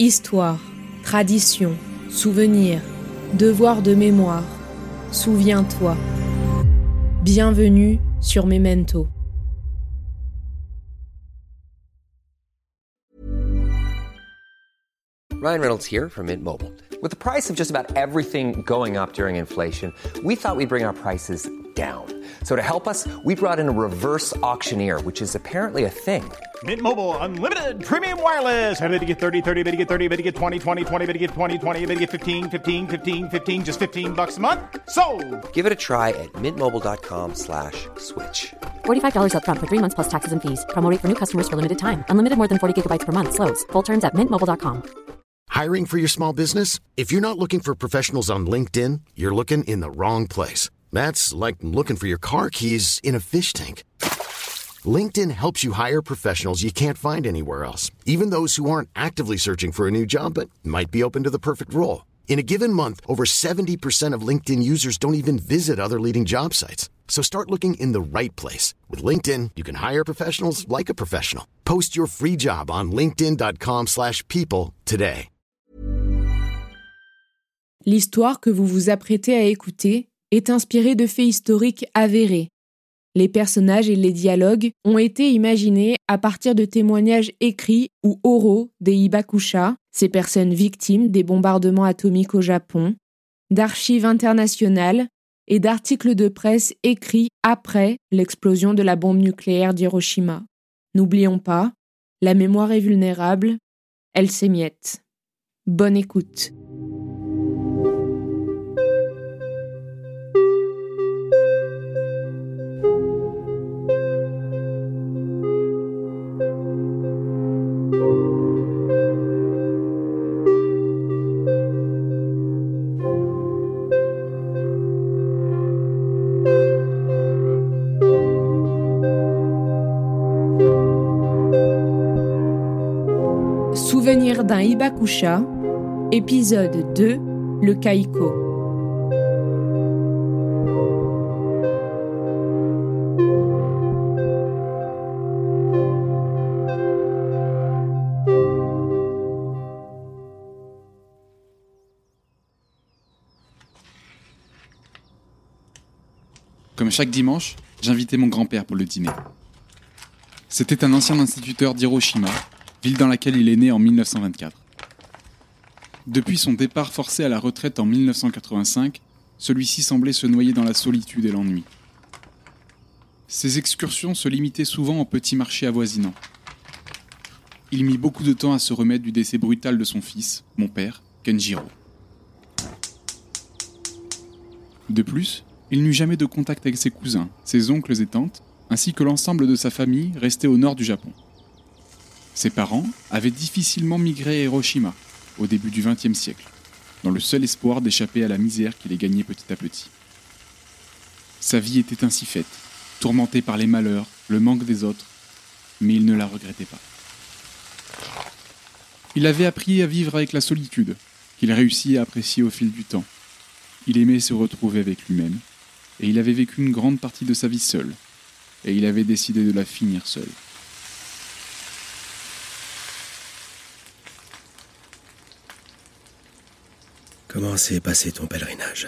Histoire, tradition, souvenir, devoir de mémoire. Souviens-toi. Bienvenue sur Memento. Ryan Reynolds here from Mint Mobile. With the price of just about everything going up during inflation, we thought we'd bring our prices down. So to help us, we brought in a reverse auctioneer, which is apparently a thing. Mint Mobile unlimited premium wireless. Ready to get 30, 30, bit to get 30, bit to get 20, 20, 20, bit to get 20, 20, bit to get 15, 15, 15, 15 just 15 bucks a month. So, Give it a try at mintmobile.com slash switch. $45 upfront for three months plus taxes and fees. Promo for new customers for limited time. Unlimited more than 40 gigabytes per month. Slows. Full terms at mintmobile.com. Hiring for your small business? If you're not looking for professionals on LinkedIn, you're looking in the wrong place. That's like looking for your car keys in a fish tank. LinkedIn helps you hire professionals you can't find anywhere else, even those who aren't actively searching for a new job but might be open to the perfect role. In a given month, over 70% of LinkedIn users don't even visit other leading job sites. So start looking in the right place. With LinkedIn, you can hire professionals like a professional. Post your free job on linkedin.com/people slash people today. L'histoire que vous vous apprêtez à écouter est inspirée de faits historiques avérés. Les personnages et les dialogues ont été imaginés à partir de témoignages écrits ou oraux des Hibakusha, ces personnes victimes des bombardements atomiques au Japon, d'archives internationales et d'articles de presse écrits après l'explosion de la bombe nucléaire d'Hiroshima. N'oublions pas, la mémoire est vulnérable, elle s'émiette. Bonne écoute. Hibakusha, épisode 2, le Kaiko. Comme chaque dimanche, j'invitais mon grand-père pour le dîner. C'était un ancien instituteur d'Hiroshima, ville dans laquelle il est né en 1924. Depuis son départ forcé à la retraite en 1985, celui-ci semblait se noyer dans la solitude et l'ennui. Ses excursions se limitaient souvent aux petits marchés avoisinants. Il mit beaucoup de temps à se remettre du décès brutal de son fils, mon père, Kenjiro. De plus, il n'eut jamais de contact avec ses cousins, ses oncles et tantes, ainsi que l'ensemble de sa famille restait au nord du Japon. Ses parents avaient difficilement migré à Hiroshima au début du XXe siècle, dans le seul espoir d'échapper à la misère qui les gagnait petit à petit. Sa vie était ainsi faite, tourmentée par les malheurs, le manque des autres, mais il ne la regrettait pas. Il avait appris à vivre avec la solitude, qu'il réussit à apprécier au fil du temps. Il aimait se retrouver avec lui-même, et il avait vécu une grande partie de sa vie seul, et il avait décidé de la finir seul. Comment s'est passé ton pèlerinage?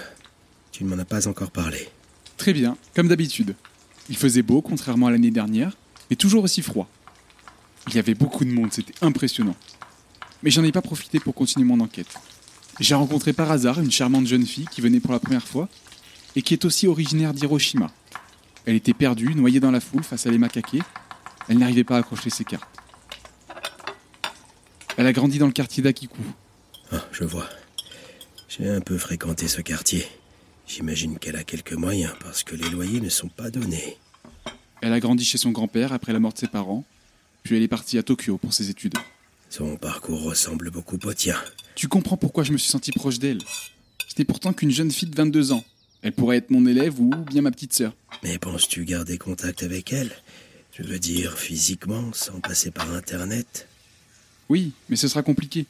Tu ne m'en as pas encore parlé. Très bien, comme d'habitude. Il faisait beau, contrairement à l'année dernière, mais toujours aussi froid. Il y avait beaucoup de monde, c'était impressionnant. Mais j'en ai pas profité pour continuer mon enquête. J'ai rencontré par hasard une charmante jeune fille qui venait pour la première fois et qui est aussi originaire d'Hiroshima. Elle était perdue, noyée dans la foule face à les macaqués. Elle n'arrivait pas à accrocher ses cartes. Elle a grandi dans le quartier d'Akiku. Ah, je vois. J'ai un peu fréquenté ce quartier. J'imagine qu'elle a quelques moyens parce que les loyers ne sont pas donnés. Elle a grandi chez son grand-père après la mort de ses parents, puis elle est partie à Tokyo pour ses études. Son parcours ressemble beaucoup au tien. Tu comprends pourquoi je me suis senti proche d'elle. C'était pourtant qu'une jeune fille de 22 ans. Elle pourrait être mon élève ou bien ma petite sœur. Mais penses-tu garder contact avec elle? Je veux dire physiquement, sans passer par Internet? Oui, mais ce sera compliqué.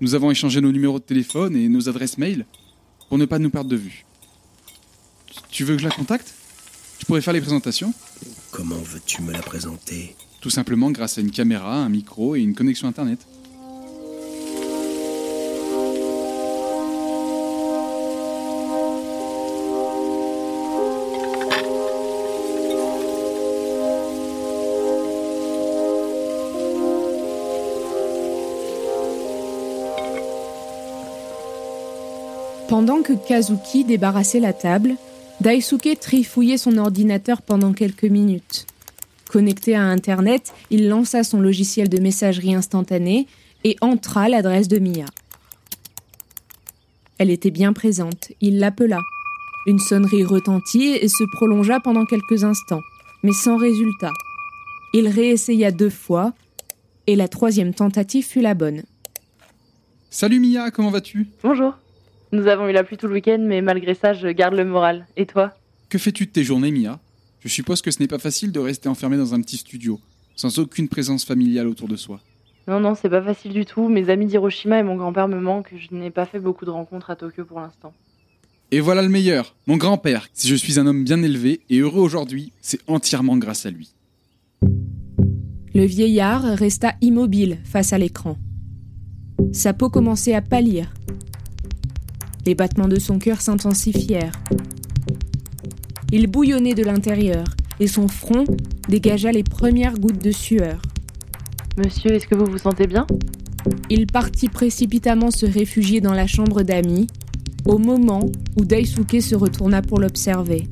Nous avons échangé nos numéros de téléphone et nos adresses mail pour ne pas nous perdre de vue. Tu- veux que je la contacte? Je pourrais faire les présentations, Comment veux-tu me la présenter? Tout simplement grâce à une caméra, un micro et une connexion internet. Pendant que Kazuki débarrassait la table, Daisuke trifouillait son ordinateur pendant quelques minutes. Connecté à Internet, il lança son logiciel de messagerie instantanée et entra l'adresse de Mia. Elle était bien présente, il l'appela. Une sonnerie retentit et se prolongea pendant quelques instants, mais sans résultat. Il réessaya deux fois, et la troisième tentative fut la bonne. Salut Mia, comment vas-tu? Bonjour. Nous avons eu la pluie tout le week-end, mais malgré ça, je garde le moral. Et toi? Que fais-tu de tes journées, Mia? Je suppose que ce n'est pas facile de rester enfermé dans un petit studio, sans aucune présence familiale autour de soi. Non, non, c'est pas facile du tout. Mes amis d'Hiroshima et mon grand-père me manquent. Je n'ai pas fait beaucoup de rencontres à Tokyo pour l'instant. Et voilà le meilleur, mon grand-père. Si je suis un homme bien élevé et heureux aujourd'hui, c'est entièrement grâce à lui. Le vieillard resta immobile face à l'écran. Sa peau commençait à pâlir. Les battements de son cœur s'intensifièrent. Il bouillonnait de l'intérieur et son front dégagea les premières gouttes de sueur. Monsieur, est-ce que vous vous sentez bien? Il partit précipitamment se réfugier dans la chambre d'amis au moment où Daisuke se retourna pour l'observer.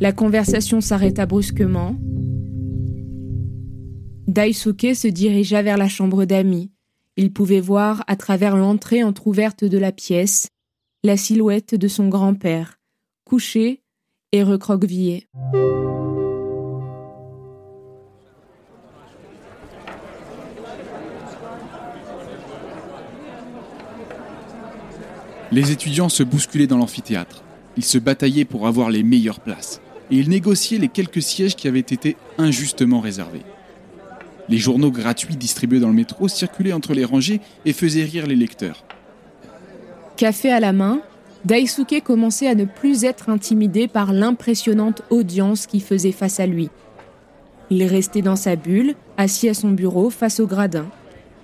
La conversation s'arrêta brusquement. Daisuke se dirigea vers la chambre d'amis. Il pouvait voir, à travers l'entrée entr'ouverte de la pièce, la silhouette de son grand-père, couché et recroquevillé. Les étudiants se bousculaient dans l'amphithéâtre. Ils se bataillaient pour avoir les meilleures places. Et ils négociaient les quelques sièges qui avaient été injustement réservés. Les journaux gratuits distribués dans le métro circulaient entre les rangées et faisaient rire les lecteurs. Café à la main, Daisuke commençait à ne plus être intimidé par l'impressionnante audience qui faisait face à lui. Il restait dans sa bulle, assis à son bureau face au gradin.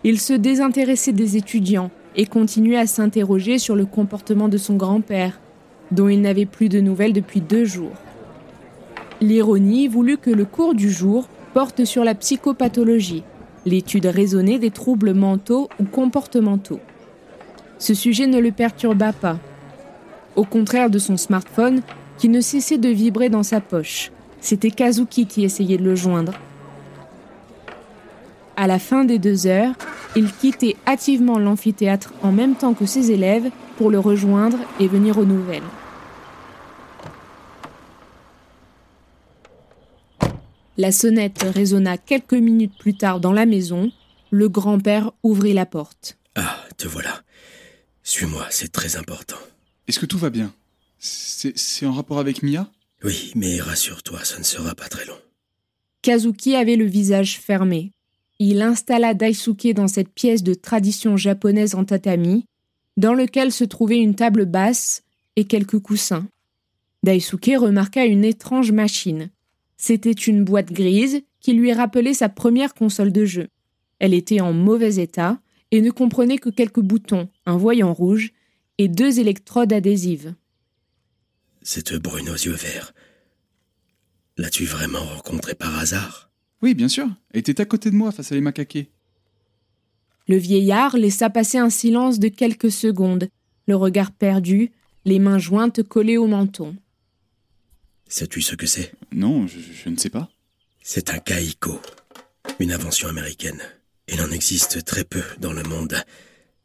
Il se désintéressait des étudiants et continuait à s'interroger sur le comportement de son grand-père, dont il n'avait plus de nouvelles depuis deux jours. L'ironie voulut que le cours du jour porte sur la psychopathologie, l'étude raisonnée des troubles mentaux ou comportementaux. Ce sujet ne le perturba pas. Au contraire de son smartphone, qui ne cessait de vibrer dans sa poche. C'était Kazuki qui essayait de le joindre. À la fin des deux heures, il quittait hâtivement l'amphithéâtre en même temps que ses élèves pour le rejoindre et venir aux nouvelles. La sonnette résonna quelques minutes plus tard dans la maison. Le grand-père ouvrit la porte. Ah, te voilà. Suis-moi, c'est très important. Est-ce que tout va bien? C'est en rapport avec Mia? Oui, mais rassure-toi, ça ne sera pas très long. Kazuki avait le visage fermé. Il installa Daisuke dans cette pièce de tradition japonaise en tatami, dans lequel se trouvait une table basse et quelques coussins. Daisuke remarqua une étrange machine. C'était une boîte grise qui lui rappelait sa première console de jeu. Elle était en mauvais état et ne comprenait que quelques boutons, un voyant rouge et deux électrodes adhésives. Cette brune aux yeux verts, l'as-tu vraiment rencontrée par hasard? Oui, bien sûr. Elle était à côté de moi face à les macaqués. Le vieillard laissa passer un silence de quelques secondes, le regard perdu, les mains jointes collées au menton. Sais-tu ce que c'est? Non, je, je, ne sais pas. C'est un kaiko, une invention américaine. Il en existe très peu dans le monde.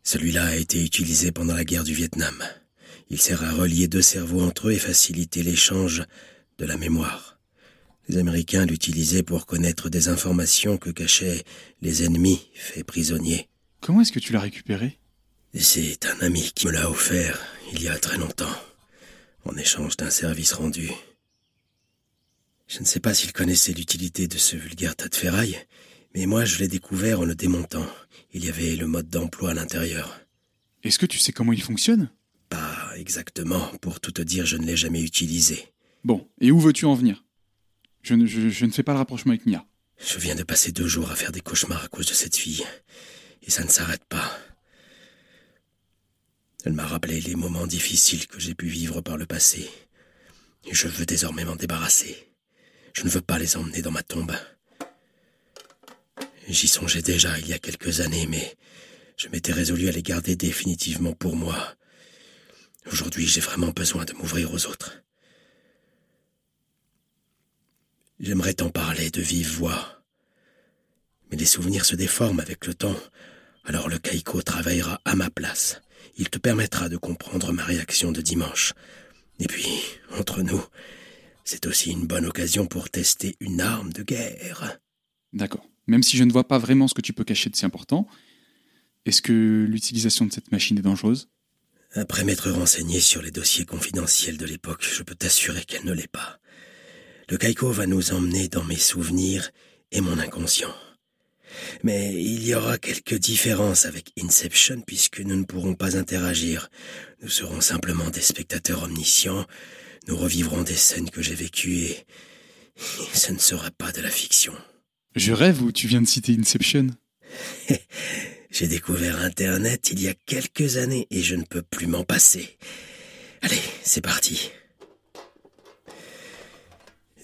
Celui-là a été utilisé pendant la guerre du Vietnam. Il sert à relier deux cerveaux entre eux et faciliter l'échange de la mémoire. Les Américains l'utilisaient pour connaître des informations que cachaient les ennemis faits prisonniers. Comment est-ce que tu l'as récupéré? C'est un ami qui me l'a offert il y a très longtemps, en échange d'un service rendu. Je ne sais pas s'il connaissait l'utilité de ce vulgaire tas de ferraille, mais moi je l'ai découvert en le démontant. Il y avait le mode d'emploi à l'intérieur. Est-ce que tu sais comment il fonctionne? Pas exactement. Pour tout te dire, je ne l'ai jamais utilisé. Bon, et où veux-tu en venir? Je ne, je, je ne fais pas le rapprochement avec Mia. Je viens de passer deux jours à faire des cauchemars à cause de cette fille. Et ça ne s'arrête pas. Elle m'a rappelé les moments difficiles que j'ai pu vivre par le passé. Et je veux désormais m'en débarrasser. Je ne veux pas les emmener dans ma tombe. J'y songeais déjà il y a quelques années, mais je m'étais résolu à les garder définitivement pour moi. Aujourd'hui, j'ai vraiment besoin de m'ouvrir aux autres. J'aimerais t'en parler de vive voix. Mais les souvenirs se déforment avec le temps, alors le Kaiko travaillera à ma place. Il te permettra de comprendre ma réaction de dimanche. Et puis, entre nous, c'est aussi une bonne occasion pour tester une arme de guerre. D'accord. Même si je ne vois pas vraiment ce que tu peux cacher de si important, est-ce que l'utilisation de cette machine est dangereuse? Après m'être renseigné sur les dossiers confidentiels de l'époque, je peux t'assurer qu'elle ne l'est pas. Le Kaiko va nous emmener dans mes souvenirs et mon inconscient. Mais il y aura quelques différences avec Inception puisque nous ne pourrons pas interagir. Nous serons simplement des spectateurs omniscients. Nous revivrons des scènes que j'ai vécues et ce ne sera pas de la fiction. Je rêve ou tu viens de citer Inception J'ai découvert Internet il y a quelques années et je ne peux plus m'en passer. Allez, c'est parti.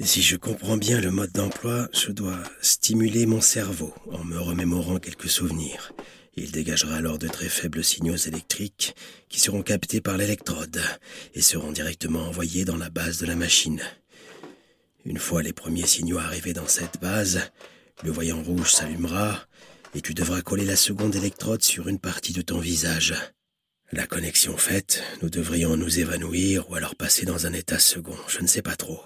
Si je comprends bien le mode d'emploi, je dois stimuler mon cerveau en me remémorant quelques souvenirs. Il dégagera alors de très faibles signaux électriques qui seront captés par l'électrode et seront directement envoyés dans la base de la machine. Une fois les premiers signaux arrivés dans cette base, le voyant rouge s'allumera et tu devras coller la seconde électrode sur une partie de ton visage. La connexion faite, nous devrions nous évanouir ou alors passer dans un état second, je ne sais pas trop.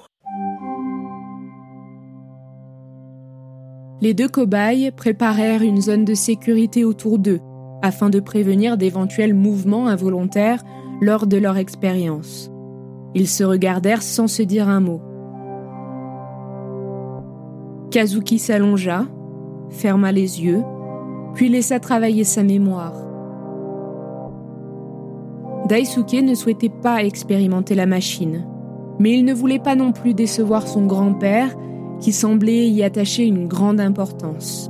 Les deux cobayes préparèrent une zone de sécurité autour d'eux afin de prévenir d'éventuels mouvements involontaires lors de leur expérience. Ils se regardèrent sans se dire un mot. Kazuki s'allongea, ferma les yeux, puis laissa travailler sa mémoire. Daisuke ne souhaitait pas expérimenter la machine, mais il ne voulait pas non plus décevoir son grand-père qui semblait y attacher une grande importance.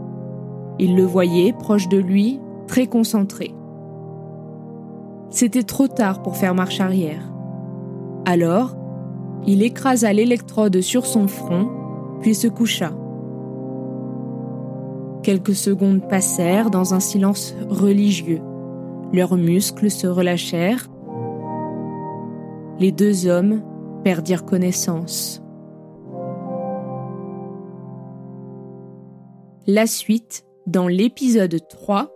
Il le voyait, proche de lui, très concentré. C'était trop tard pour faire marche arrière. Alors, il écrasa l'électrode sur son front, puis se coucha. Quelques secondes passèrent dans un silence religieux. Leurs muscles se relâchèrent. Les deux hommes perdirent connaissance. La suite dans l'épisode 3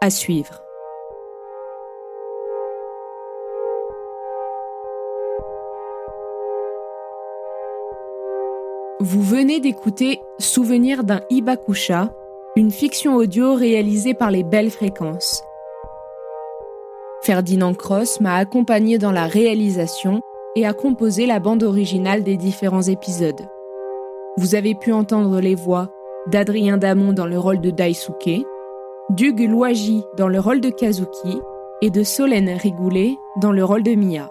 à suivre. Vous venez d'écouter Souvenir d'un Ibakusha, une fiction audio réalisée par les Belles Fréquences. Ferdinand Cross m'a accompagné dans la réalisation et a composé la bande originale des différents épisodes. Vous avez pu entendre les voix d'Adrien Damon dans le rôle de Daisuke, d'Hugues Loigi dans le rôle de Kazuki et de Solène Rigoulet dans le rôle de Mia.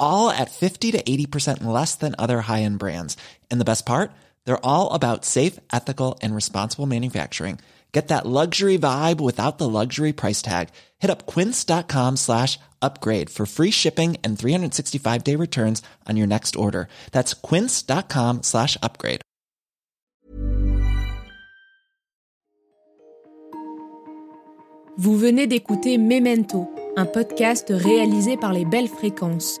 all at 50 to 80% less than other high end brands. And the best part? They're all about safe, ethical, and responsible manufacturing. Get that luxury vibe without the luxury price tag. Hit up quince.com slash upgrade for free shipping and 365 day returns on your next order. That's quince.com slash upgrade. Vous venez d'écouter Memento, un podcast réalisé par les Belles Fréquences.